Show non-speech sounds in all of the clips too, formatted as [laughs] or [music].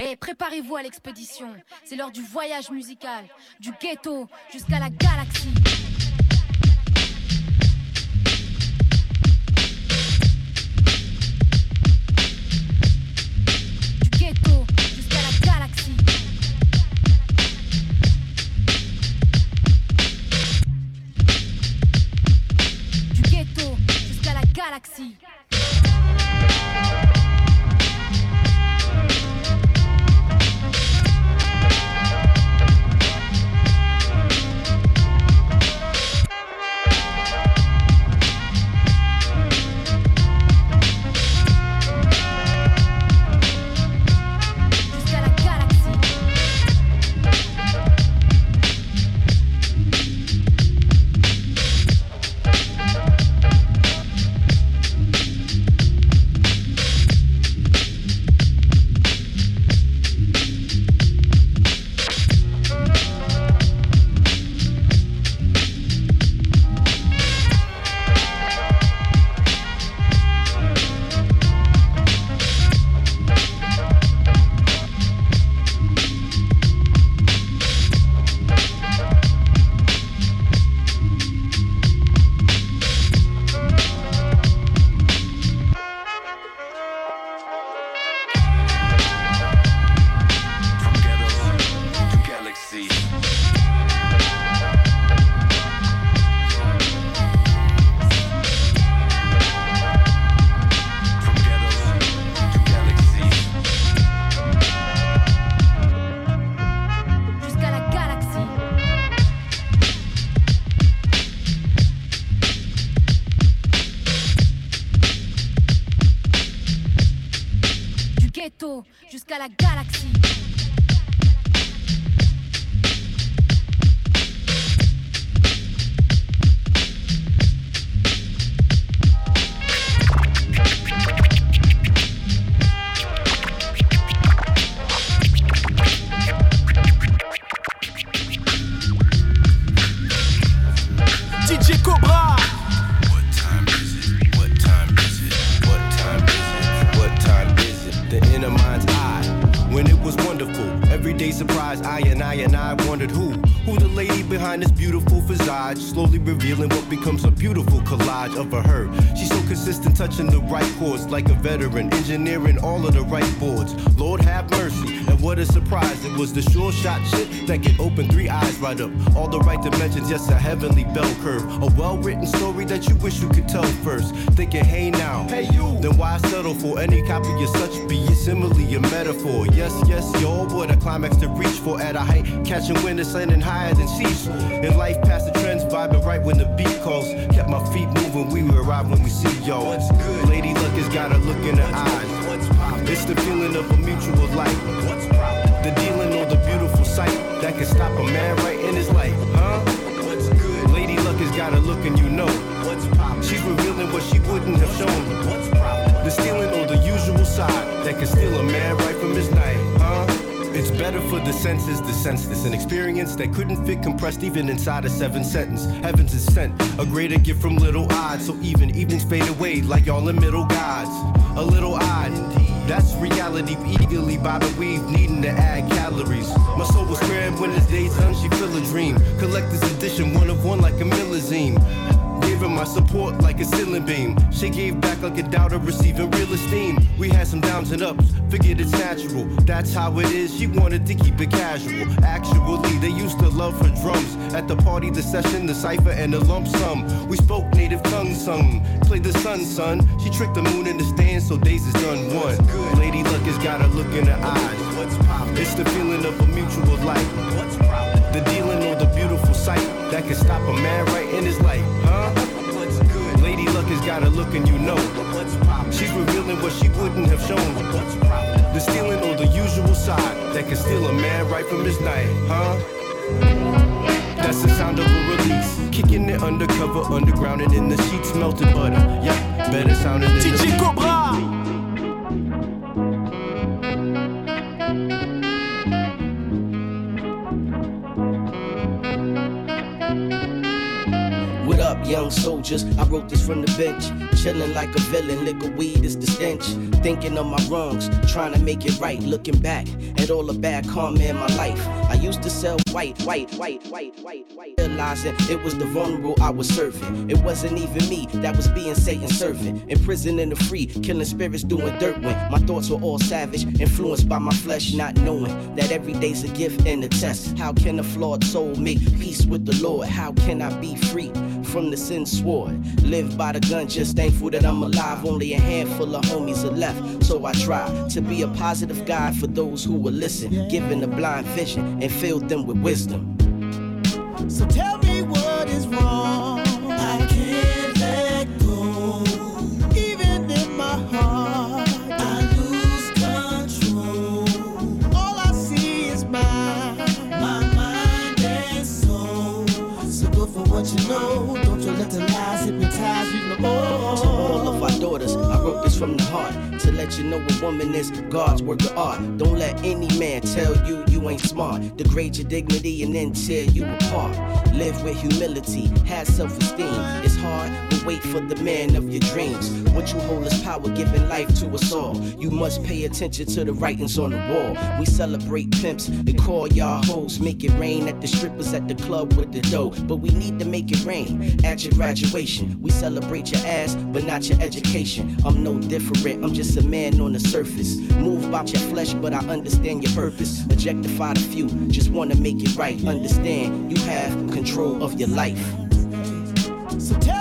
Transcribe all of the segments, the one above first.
Et préparez-vous à l'expédition. C'est l'heure du voyage musical, du ghetto jusqu'à la galaxie. Shot shit that could open three eyes right up, all the right dimensions. Yes, a heavenly bell curve, a well-written story that you wish you could tell first. Thinking, hey now, hey you, then why settle for any copy of such? Be it simile, a metaphor. Yes, yes, yo, boy, a climax to reach for at a height, catching wind ascending higher than seas. In life, past the trends, vibing right when the beat calls. Kept my feet moving, we will arrive when we see y'all. What's good? Lady Luck has got a look in her eyes. It's the feeling of a mutual light. That can stop a man right in his life, huh? What's good? Lady Luck has got a look and you know. What's She's revealing what she wouldn't have shown. What's The stealing or the usual side that can steal a man right from his night, huh? It's better for the senses, the senseless, an experience that couldn't fit compressed even inside a seven sentence. Heavens is sent, a greater gift from little odds, so even evenings fade away like y'all in middle gods. A little odd, that's reality. Eagerly by the weave, needing to add calories. My soul was scared when this day's done, she feel a dream. Collector's edition, one of one like a millazine. Her my support like a ceiling beam. She gave back like a doubter, receiving real esteem. We had some downs and ups, figured it's natural. That's how it is. She wanted to keep it casual. Actually, they used to love her drums. At the party, the session, the cipher, and the lump sum. We spoke native tongue, sung. Played the sun, son. She tricked the moon in the stand, so days is done one. Lady Luck has got a look in her eyes. It's the feeling of a mutual light. Got a look and you know. She's revealing what she wouldn't have shown. The stealing or the usual side that can steal a man right from his night, huh? That's the sound of a release. Kicking it undercover, underground, and in the sheets, melted butter. Yeah, better sounding than DJ. Cobra. Young soldiers, I wrote this from the bench. Chilling like a villain, liquor weed is the stench. Thinking of my wrongs, trying to make it right. Looking back at all the bad karma in my life. I used to sell white, white, white, white, white, white. Realizing it was the vulnerable I was serving. It wasn't even me that was being Satan's servant. In prison in the free, killing spirits doing dirt when my thoughts were all savage. Influenced by my flesh, not knowing that every day's a gift and a test. How can a flawed soul make peace with the Lord? How can I be free from the sin sword? Live by the gun, just thankful that I'm alive. Only a handful of homies are left. So I try to be a positive guide for those who will listen, giving a blind vision and fill them with wisdom. So tell from the heart to let you know a woman is God's work of art. Don't let any man tell you you ain't smart. Degrade your dignity and then tear you apart. Live with humility, have self esteem. Hard, but wait for the man of your dreams. What you hold is power, giving life to us all. You must pay attention to the writings on the wall. We celebrate pimps and call y'all hoes. Make it rain at the strippers at the club with the dough. But we need to make it rain at your graduation. We celebrate your ass, but not your education. I'm no different, I'm just a man on the surface. Move about your flesh, but I understand your purpose. Objectify the few, just wanna make it right. Understand you have control of your life. So tell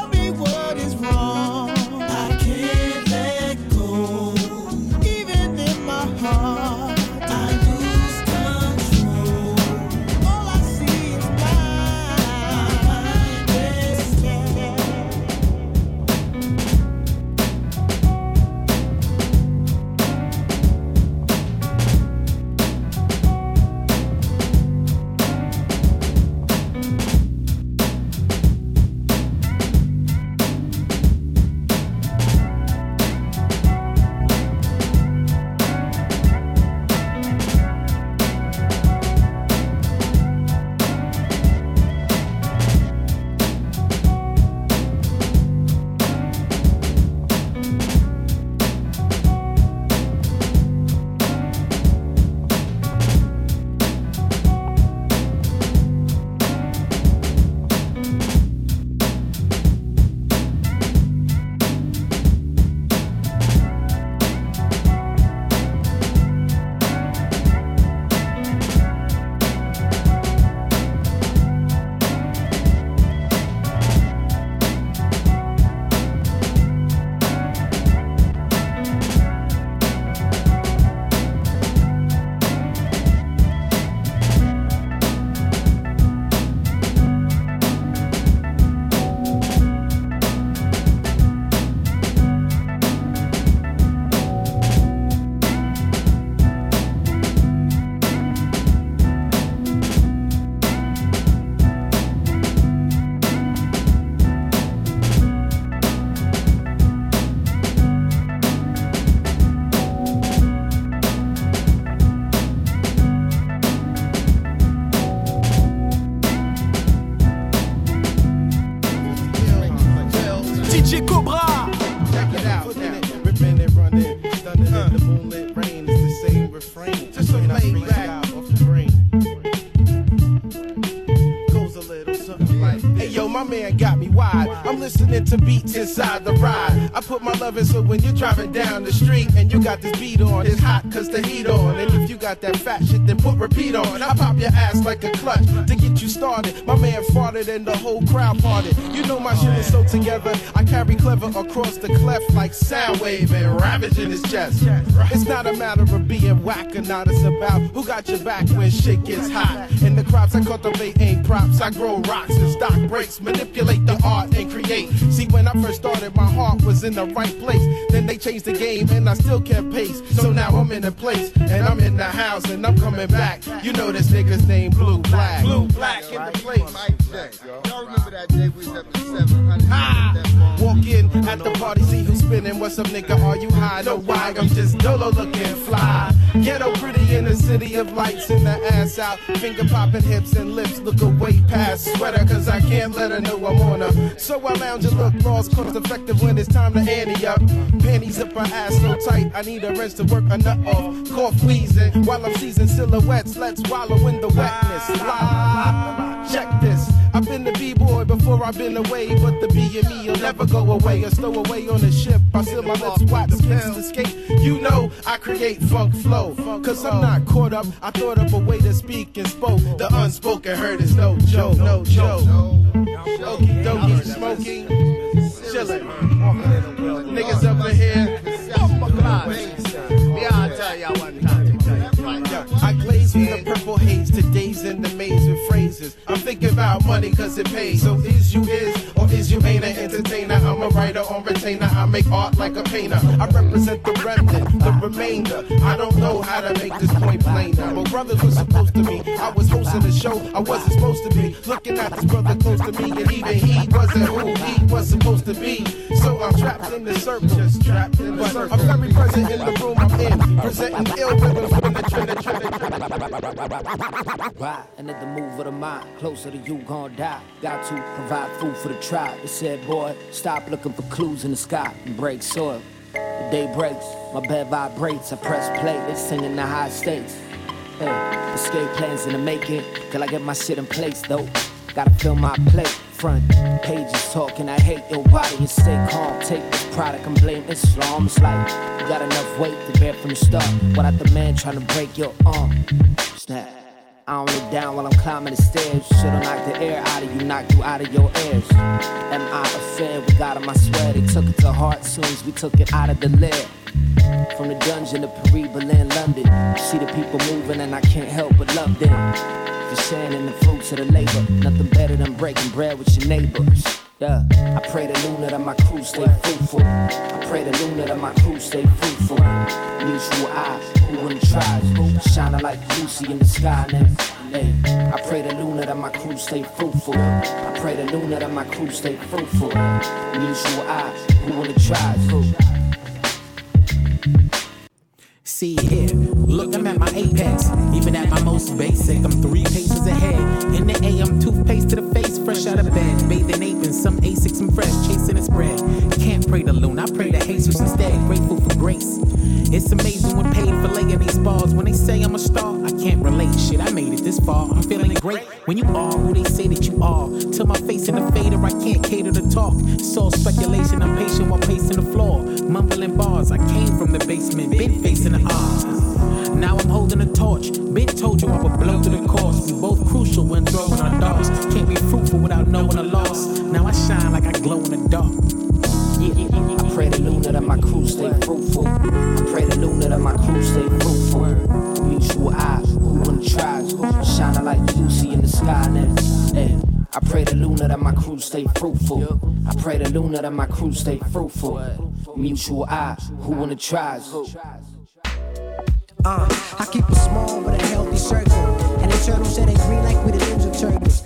love in so when you're driving down the street and you got this beat on, it's hot cause the heat on. And if you got that fat shit, then put repeat on. I pop your ass like a clutch to get you started. My man farted and the whole crowd parted. You know my shit is so together. I carry clever across the cleft like sound wave and ravaging his chest. It's not a matter of being whack or not. It's about who got your back when shit gets hot. And the crops I cultivate ain't props. I grow rocks and stock breaks, manipulate the art and create. See, when I first started, my heart was in the right place. Then they changed the game and I still kept pace. So now I'm in the place and I'm in the house and I'm coming back. You know this nigga's name Blue Black. Blue Black in the place. Y'all remember that day we was at 700? That walk in at the party, see who's spinning. What's up, nigga? Are you high? No, why? I'm just dolo looking fly. Ghetto pretty in the city of lights in the ass out. Finger popping hips and lips look away past sweater, cause I can't let her know I'm on her. So I lounge and look lost, cost effective when it's time to ante up. Panties up her ass so tight, I need a wrench to work a nut off. Cough wheezing while I'm seizing silhouettes. Let's wallow in the wetness. Fly. Check this. I've been the B-boy before I've been away, but the B and me will never go away. I A stowaway on the ship, I seal my lips wide, the pins escape. You know I create funk flow, cause I'm not caught up. I thought of a way to speak and spoke. The unspoken heard is no joke, no joke. Okie dokie, smoking, chillin'. Niggas up in here. Me, I'll tell y'all one time. I glaze with the purple haze to days in the maze with phrases. I'm thinking about money cause it pays. So is you is or is you ain't an entertainer? I'm a writer on retainer. I make art like a painter. I represent the remnant, the remainder. I don't know how to make this point plainer. My brothers were supposed to be. I was hosting a show I wasn't supposed to be. Looking at this brother close to me, and even he wasn't who he was supposed to be. So I'm trapped in the circle. Just trapped in the circle. I'm very present in the room I'm in. Presenting ill rhythms from the trend, trend, and at the move of the mind, closer to you gon' die. Got to provide food for the tribe. It said, boy, stop looking for clues in the sky and break soil. The day breaks, my bed vibrates. I press play, they singing the high stakes. Hey, escape plans in the making, till I get my shit in place though. Gotta fill my plate. Front pages talking, I hate your body and stay calm. Take this product and blame Islam. It's like you got enough weight to bear from the start. Without the man trying to break your arm. Snap. I don't look down while I'm climbing the stairs. Should've knocked the air out of you, knocked you out of your ears. Am I a fan? We got 'em, I swear. They took it to heart soon as we took it out of the lid. From the dungeon to Paris, Berlin, London. See the people moving and I can't help but love them. For sharing in the fruits of the labor. Nothing better than breaking bread with your neighbors. Yeah, I pray the Luna that my crew stay fruitful. I pray the Luna that my crew stay fruitful. Mutual eyes, who wouldn't try? Shining like Lucy in the sky now. Hey, I pray the Luna that my crew stay fruitful. I pray the Luna that my crew stay fruitful. Mutual eyes, who wouldn't try? See here, look, I'm at my apex. Even at my most basic, I'm three paces ahead. In the AM, toothpaste to the face, fresh out of bed. Bathing ape in some Asics and fresh, chasing its bread. Can't pray to Loon, I pray to Jesus instead. Grateful for grace. It's amazing when paid for laying these bars. When they say I'm a star, I can't relate. Shit, I made it this far. I'm feeling great when you are who they say that you are. Till my face in the fader, I can't cater to talk. It's all speculation, I'm patient while pacing the floor. Mumbling bars, I came from the basement, been facing the odds. Now I'm holding a torch. Been told you I would blow through the course. We both crucial when throwing our darts. Can't be fruitful without knowing a loss. Now I shine like I glow in the dark. Yeah, I pray the Luna that my crew stay fruitful. I pray the Luna that my crew stay fruitful. Mutual eyes, who wouldn't try? Shining like Lucy in the sky now. Hey, I pray the Luna that my crew stay fruitful. I pray the Luna that my crew stay fruitful. Mutual eyes, who wanna try? Uh, I keep it small but a healthy circle. And the turtles that ain't green like we the ninja turtles.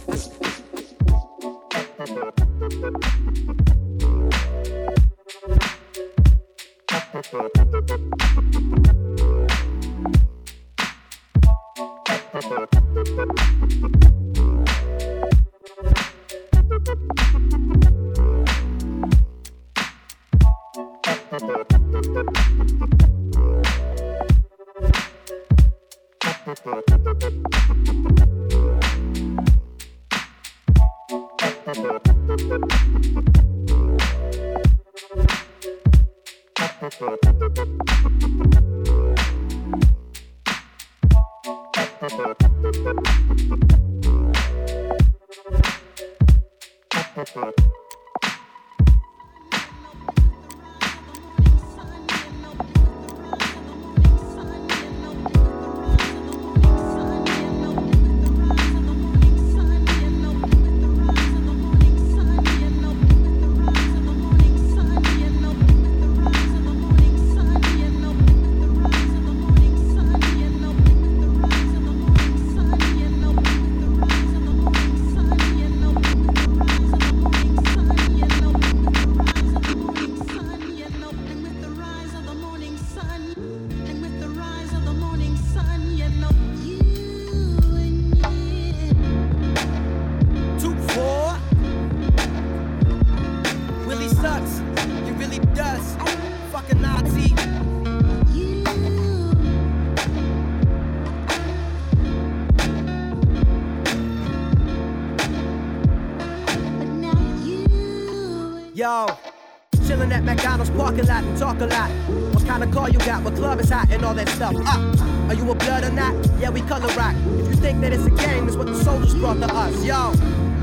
Got? What club is hot and all that stuff? Ah, are you a blood or not? Yeah, we color rock. If you think that it's a game, it's what the soldiers brought to us. Yo,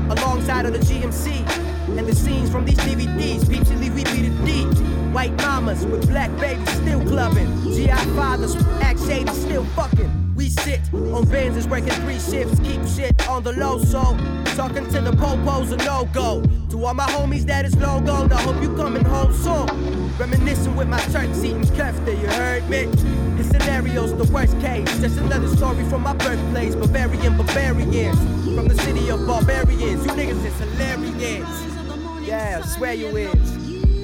alongside of the GMC and the scenes from these DVDs. Peeps we deep. White mamas with black babies still clubbing. GI fathers act shady still fucking. Sit on Benzes working three shifts, keep shit on the low. So talking to the popos a no go. To all my homies that is long gone, I hope you coming home soon. Reminiscing with my church eating kefta, you heard me? His scenario's the worst case. Just another story from my birthplace. Bavarian barbarians from the city of barbarians. You niggas is hilarious. Yeah, I swear you is.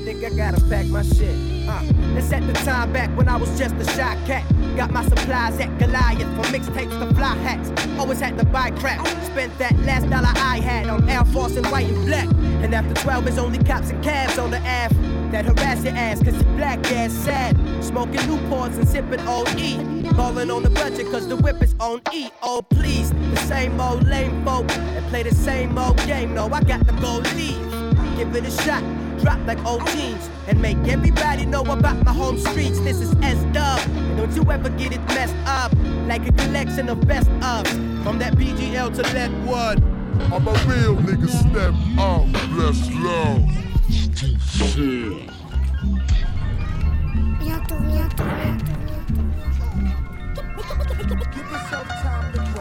Think I gotta pack my shit. Uh, let's the time back when I was just a shy cat. Got my supplies at Goliath from mixtapes to fly hats. Always had to buy crap. Spent that last dollar I had on Air Force and white and black. And after 12, it's only cops and cabs on the Ave that harass your ass cause you black ass sad. Smoking Newports and sipping OE. Ballin' on the budget cause the whip is on E. Oh, please. The same old lame folk that play the same old game. No, I got to go leave. Give it a shot. Drop like old jeans and make everybody know about my home streets. This is S Dub. And don't you ever get it messed up like a collection of best ofs. From that BGL to Let One. I'm a real nigga, step up, let's go. Shit. Give yourself time to grow, time to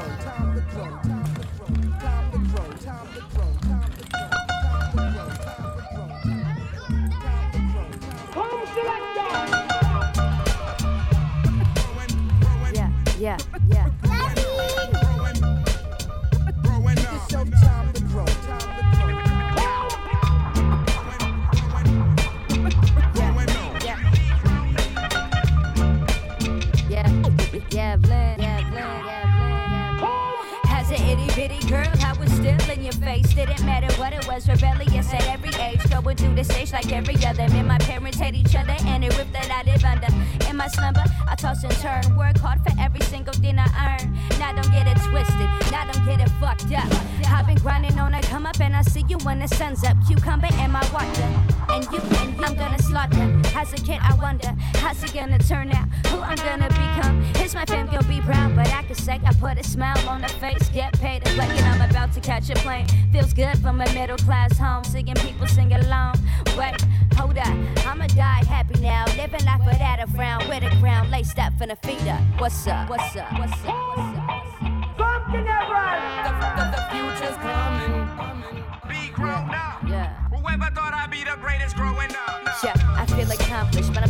yeah. was, rebellious at every age. Going through the stage like every other. Me and my parents hate each other, and the rip that I live under. In my slumber, I toss and turn. Work hard for every single thing I earn. Now don't get it twisted, now don't get it fucked up. I've been grinding on a come up, and I see you when the sun's up. Cucumber in my water, and you, and you, I'm gonna slaughter. As a kid, I wonder how's it gonna turn out, who I'm gonna become. Is my fam gonna be proud, But I can say I put a smile on her face, get paid to play, and I'm about to catch a plane. Feels good from a middle class home, seeing people sing along. Wait, hold up, I'ma die happy now, living life without a frown, with a crown laced up from the feet up. What's up? What's up? What's up? What's up? Something The, the, the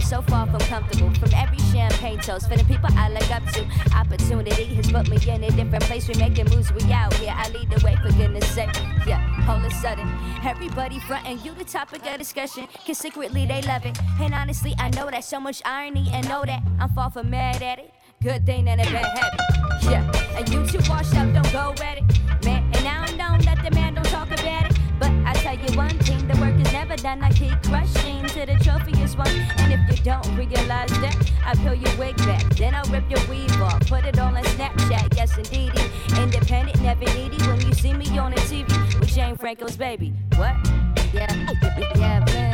so far from comfortable. From every champagne toast, for the people I look up to. Opportunity has put me in a different place. We making moves, we out here. I lead the way for goodness sake. Yeah, all of a sudden, everybody frontin' you the topic of discussion. Cause secretly they love it. And honestly, I know that so much irony and know that I'm far from mad at it. Good thing and a bad habit. Yeah, and you too washed up, don't go at it. Man, and I don't know that the man don't talk about it. But I tell you one thing, the work is never done. I keep crushing till the trophy is won. And if you don't realize that, I peel your wig back. Then I'll rip your weave off, put it all on Snapchat. Yes, indeedy. Independent, never needy. When you see me on the TV with Jane Franco's baby. What? Yeah, [laughs] yeah, yeah,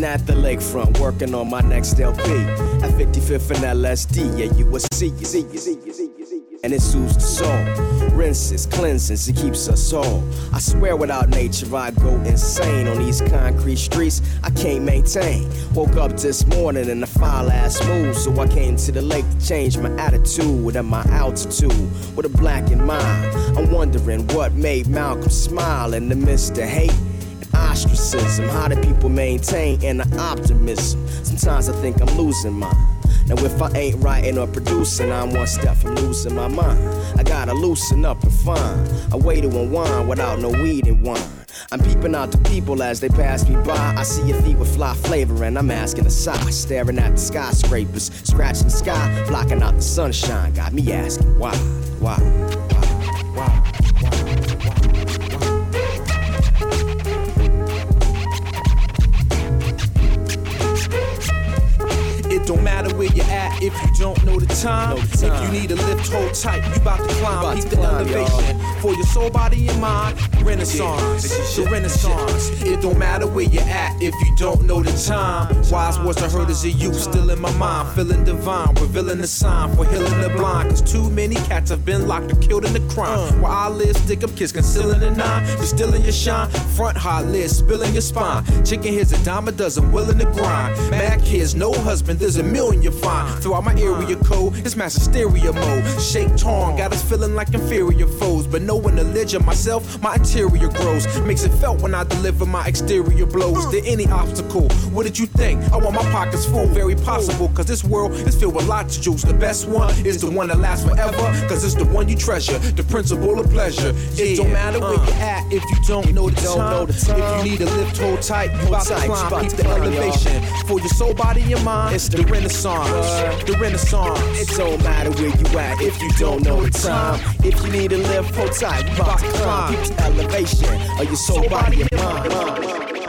Sitting at the lakefront, working on my next LP. At 55th and LSD, yeah, you will see, you see, you see, you see. And it soothes the soul. Rinses, cleanses, it keeps us whole. I swear without nature, I go insane. On these concrete streets, I can't maintain. Woke up this morning in a foul ass mood, so I came to the lake to change my attitude and my altitude with a black in mind. I'm wondering what made Malcolm smile in the midst of hate ostracism. How do people maintain inner optimism? Sometimes I think I'm losing mine. Now if I ain't writing or producing, I'm one step from losing my mind. I gotta loosen up and find a way to unwind without no weed and wine. I'm peeping out the people as they pass me by. I see your feet with fly flavor, and I'm asking a sigh. Staring at the skyscrapers, scratching the sky, blocking out the sunshine. Got me asking why, why, why, if you don't know the time. Know the time. If you need a lift, hold tight. You about to climb, about keep to the climb, elevation for your soul, body, and mind. Renaissance, the Renaissance. It don't matter where you're at if you don't know the time. Wise words I heard as a youth, still in my mind, feeling divine, revealing the sign for healing the blind. Cause too many cats have been locked or killed in the crime. Where I live, stick up kids, concealing the nine, distilling your shine. Front hot lid, spilling your spine. Chicken here's a dime a dozen, willing to grind. Mad kids, no husband, there's a million you find. Throughout my area code, it's master stereo mode. Shake torn, got us feeling like inferior foes. But knowing the ledge of myself, my interior grows. Makes it felt when I deliver my exterior blows. There any obstacle? What did you think? I want my pockets full, very possible. Cause this world is filled with lots of juice. The best one is the one that lasts forever. Cause it's the one you treasure, the principle of pleasure. It don't matter where uh. you're at if you don't know the don't time. know the time. If you need a lift, hold tight. You about to tight, you climb, about keep the climb, elevation. For your soul, body, and mind, it's the Renaissance. The Renaissance. It don't matter where you at if you don't know the time. If you need to live, hold tight. You about to climb, keep the elevation of your soul, body, and mind.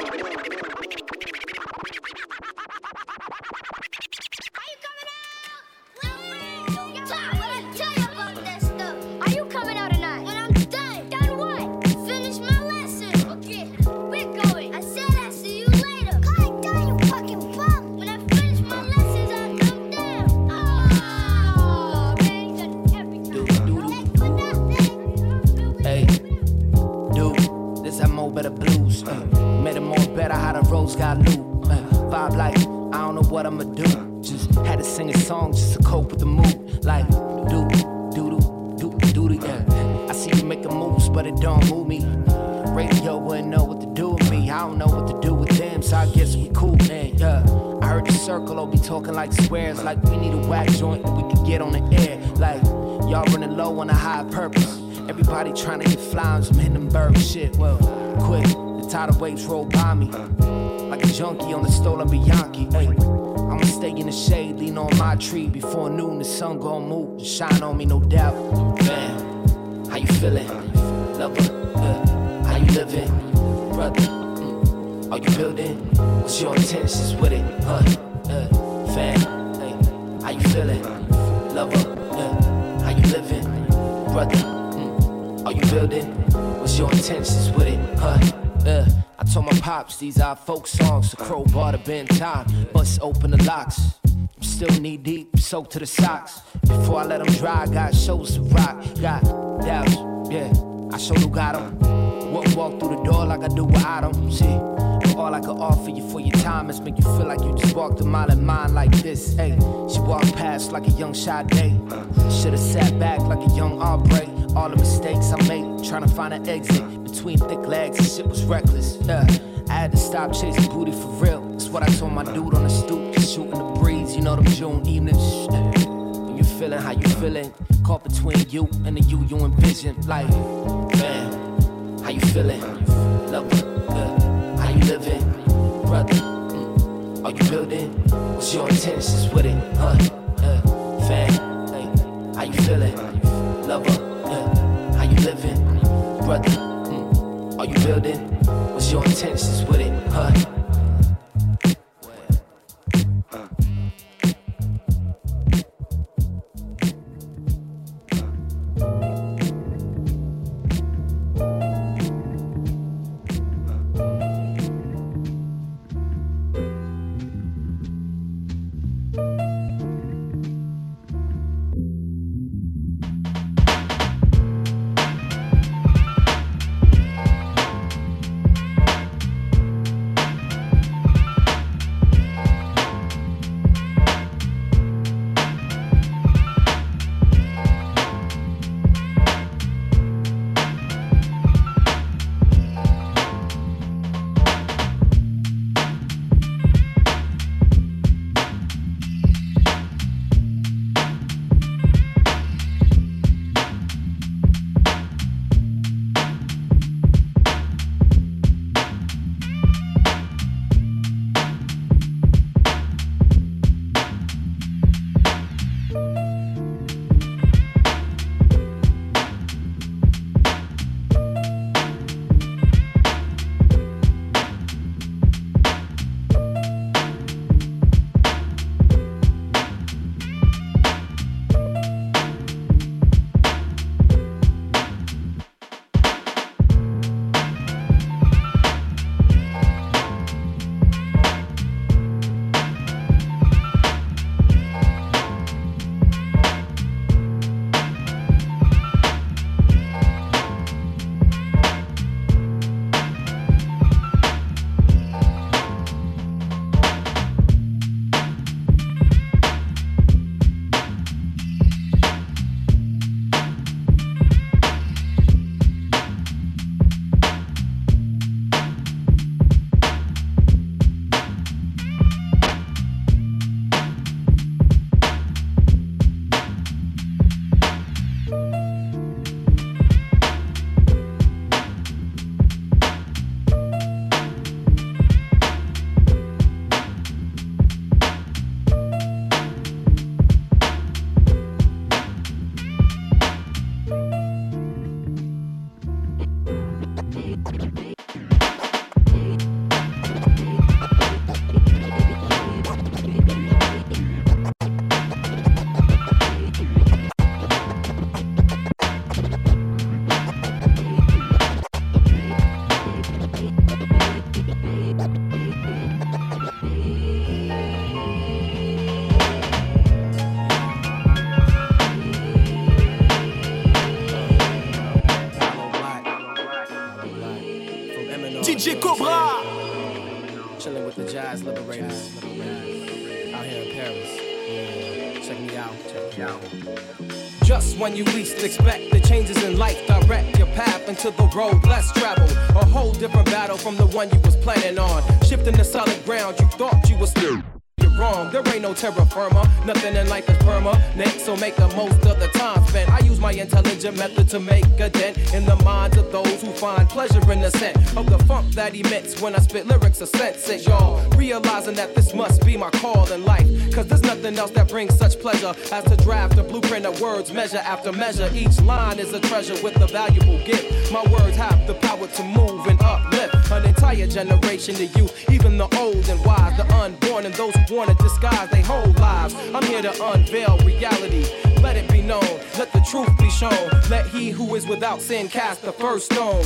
Blues. Uh, made it more better how the roads got loot. Uh, vibe like I don't know what I'ma do. Just had to sing a song just to cope with the mood. Like do do do do do yeah. I see you making moves, but it don't move me. Radio wouldn't know what to do with me. I don't know what to do with them, so I guess we cool, man. Yeah. I heard the circle will be talking like squares, like we need a whack joint that we could get on the air. Like y'all running low on a high purpose. Everybody trying to get fly on some Hindenburg shit. Well, quick, tidal waves roll by me. Like a junkie on the stolen Bianchi. I'ma stay in the shade, lean on my tree. Before noon, the sun gon' move and shine on me, no doubt. Man, how you feeling? Lover, uh, how you living? Brother, mm, are you building? What's your intentions with it? Huh? Uh, fan, how you feeling? Lover, uh, how you living? Brother, mm, are you building? What's your intentions with it? Huh? Uh, I told my pops these are folk songs, a crowbar to bend time, bust open the locks. I'm still knee deep, soaked to the socks. Before I let them dry, got shows to rock, got doubts, yeah. I sure do got 'em. Wouldn't walk through the door like I do without 'em. See, all I could offer you for your time is make you feel like you just walked a mile in mine like this. Hey, she walked past like a young Sade. Should've sat back like a young Aubrey. All the mistakes I made, trying to find an exit between thick legs, and shit was reckless. Yeah, I had to stop chasing booty for real. That's what I told my dude on the stoop, shooting the breeze. You know them June evenings. When you feeling how you feeling, caught between you and the you you envision. Like, man, how you feeling? Lover, uh, how you living, brother? Mm, are you building? What's your intentions with it, huh? Uh, how you feeling? Lover, uh, how you living, brother? Are you building? What's your intentions with it, huh? Terra firma. Nothing in life is permanent, so make the most of the time spent. I use my intelligent method to make of those who find pleasure in the scent of the funk that emits when I spit lyrics of sense. It, y'all realizing that this must be my call in life. Cause there's nothing else that brings such pleasure as to draft a blueprint of words, measure after measure. Each line is a treasure with a valuable gift. My words have the power to move and uplift an entire generation of youth, even the old and wise, the unborn, and those who wanna disguise their whole lives. I'm here to unveil reality. Let it known, let the truth be shown. Let he who is without sin cast the first stone.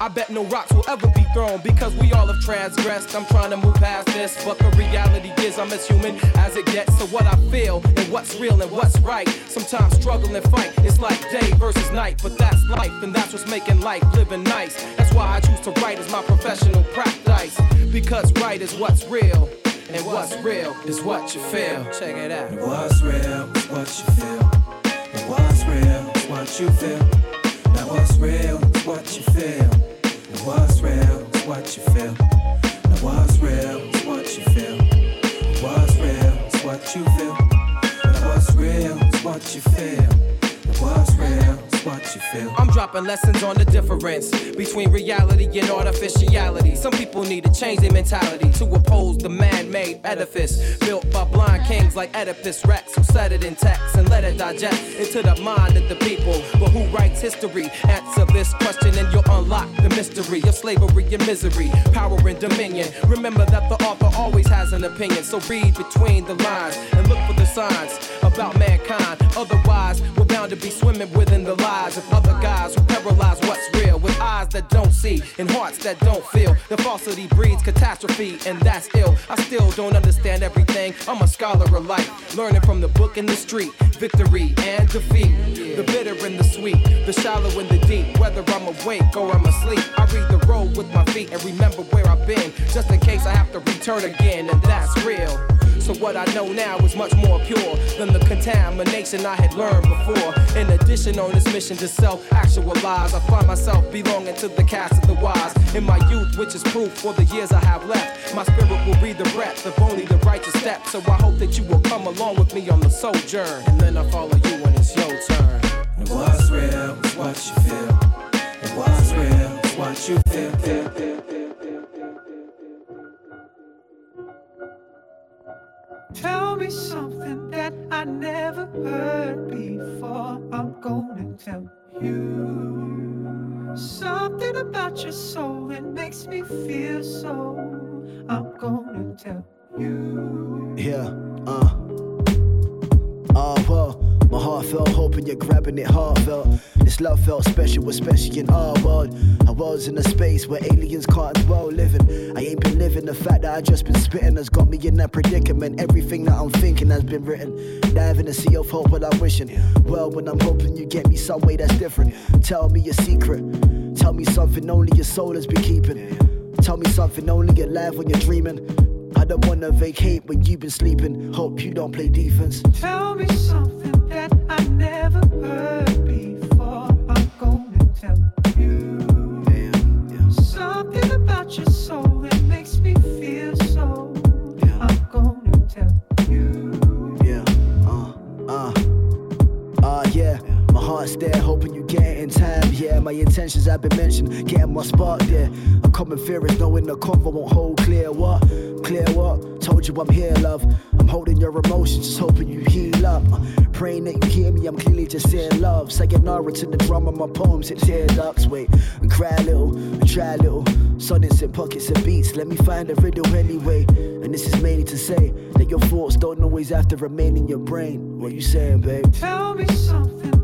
I bet no rocks will ever be thrown because we all have transgressed. I'm trying to move past this, but the reality is I'm as human as it gets. So what I feel and what's real and what's right. Sometimes struggle and fight. It's like day versus night, but that's life, and that's what's making life living nice. That's why I choose to write as my professional practice because right is what's real. And what's real is what you feel. Check it out. What's real is what you feel. And what's real is what you feel. Now what's real is what you feel. And what's real is what you feel. Now what's real is what you feel. And what's real is what you feel. Now what's real is what you feel. What you feel. I'm dropping lessons on the difference between reality and artificiality. Some people need to change their mentality to oppose the man-made edifice built by blind kings like Oedipus Rex, who set it in text and let it digest into the mind of the people. But who writes history? Answer this question and you'll unlock the mystery of slavery and misery, power and dominion. Remember that the author always has an opinion, so read between the lines and look for the signs about mankind. Otherwise, we're bound to be swimming within the lies of other guys who paralyze what's real with eyes that don't see and hearts that don't feel. The falsity breeds catastrophe, and that's ill. I still don't understand everything. I'm a scholar of life, learning from the book in the street. Victory and defeat, the bitter and the sweet, the shallow and the deep. Whether I'm awake or I'm asleep, I read the road with my feet and remember where I've been, just in case I have to return again, and that's real. So what I know now is much more pure than the contamination I had learned before. In addition, on this mission to self-actualize, I find myself belonging to the cast of the wise. In my youth, which is proof for the years I have left, my spirit will breathe the breath of only the righteous step. So I hope that you will come along with me on the sojourn, and then I follow you when it's your turn. What's real is what you feel. And what's real is what you feel, feel, feel, feel. Tell me something that I never heard before. I'm gonna tell you something about your soul that makes me feel so. I'm gonna tell you. Yeah, uh. Oh, well, my heart felt hoping you're grabbing it heartfelt. This love felt special, especially in our world. I was in a space where aliens can't dwell living. I ain't been living. The fact that I just been spitting has got me in that predicament. Everything that I'm thinking has been written. Dive in a sea of hope while I'm wishing. Well, when I'm hoping you get me some way that's different. Tell me your secret. Tell me something only your soul has been keeping. Tell me something only alive when you're dreaming. I don't wanna vacate when you've been sleeping. Hope you don't play defense. Tell me something that in time. Yeah, my intentions have been mentioned, getting my spark yeah. A common fear is knowing the convo won't hold clear. What? Clear what? Told you I'm here, love. I'm holding your emotions, just hoping you heal up. Praying that you hear me, I'm clearly just saying love. Sayonara to the drum of my poems, it tear ducts. Wait, and cry a little, and try a little. Sonnets in pockets and beats, let me find a riddle anyway. And this is mainly to say that your thoughts don't always have to remain in your brain. What you saying, babe? Tell me something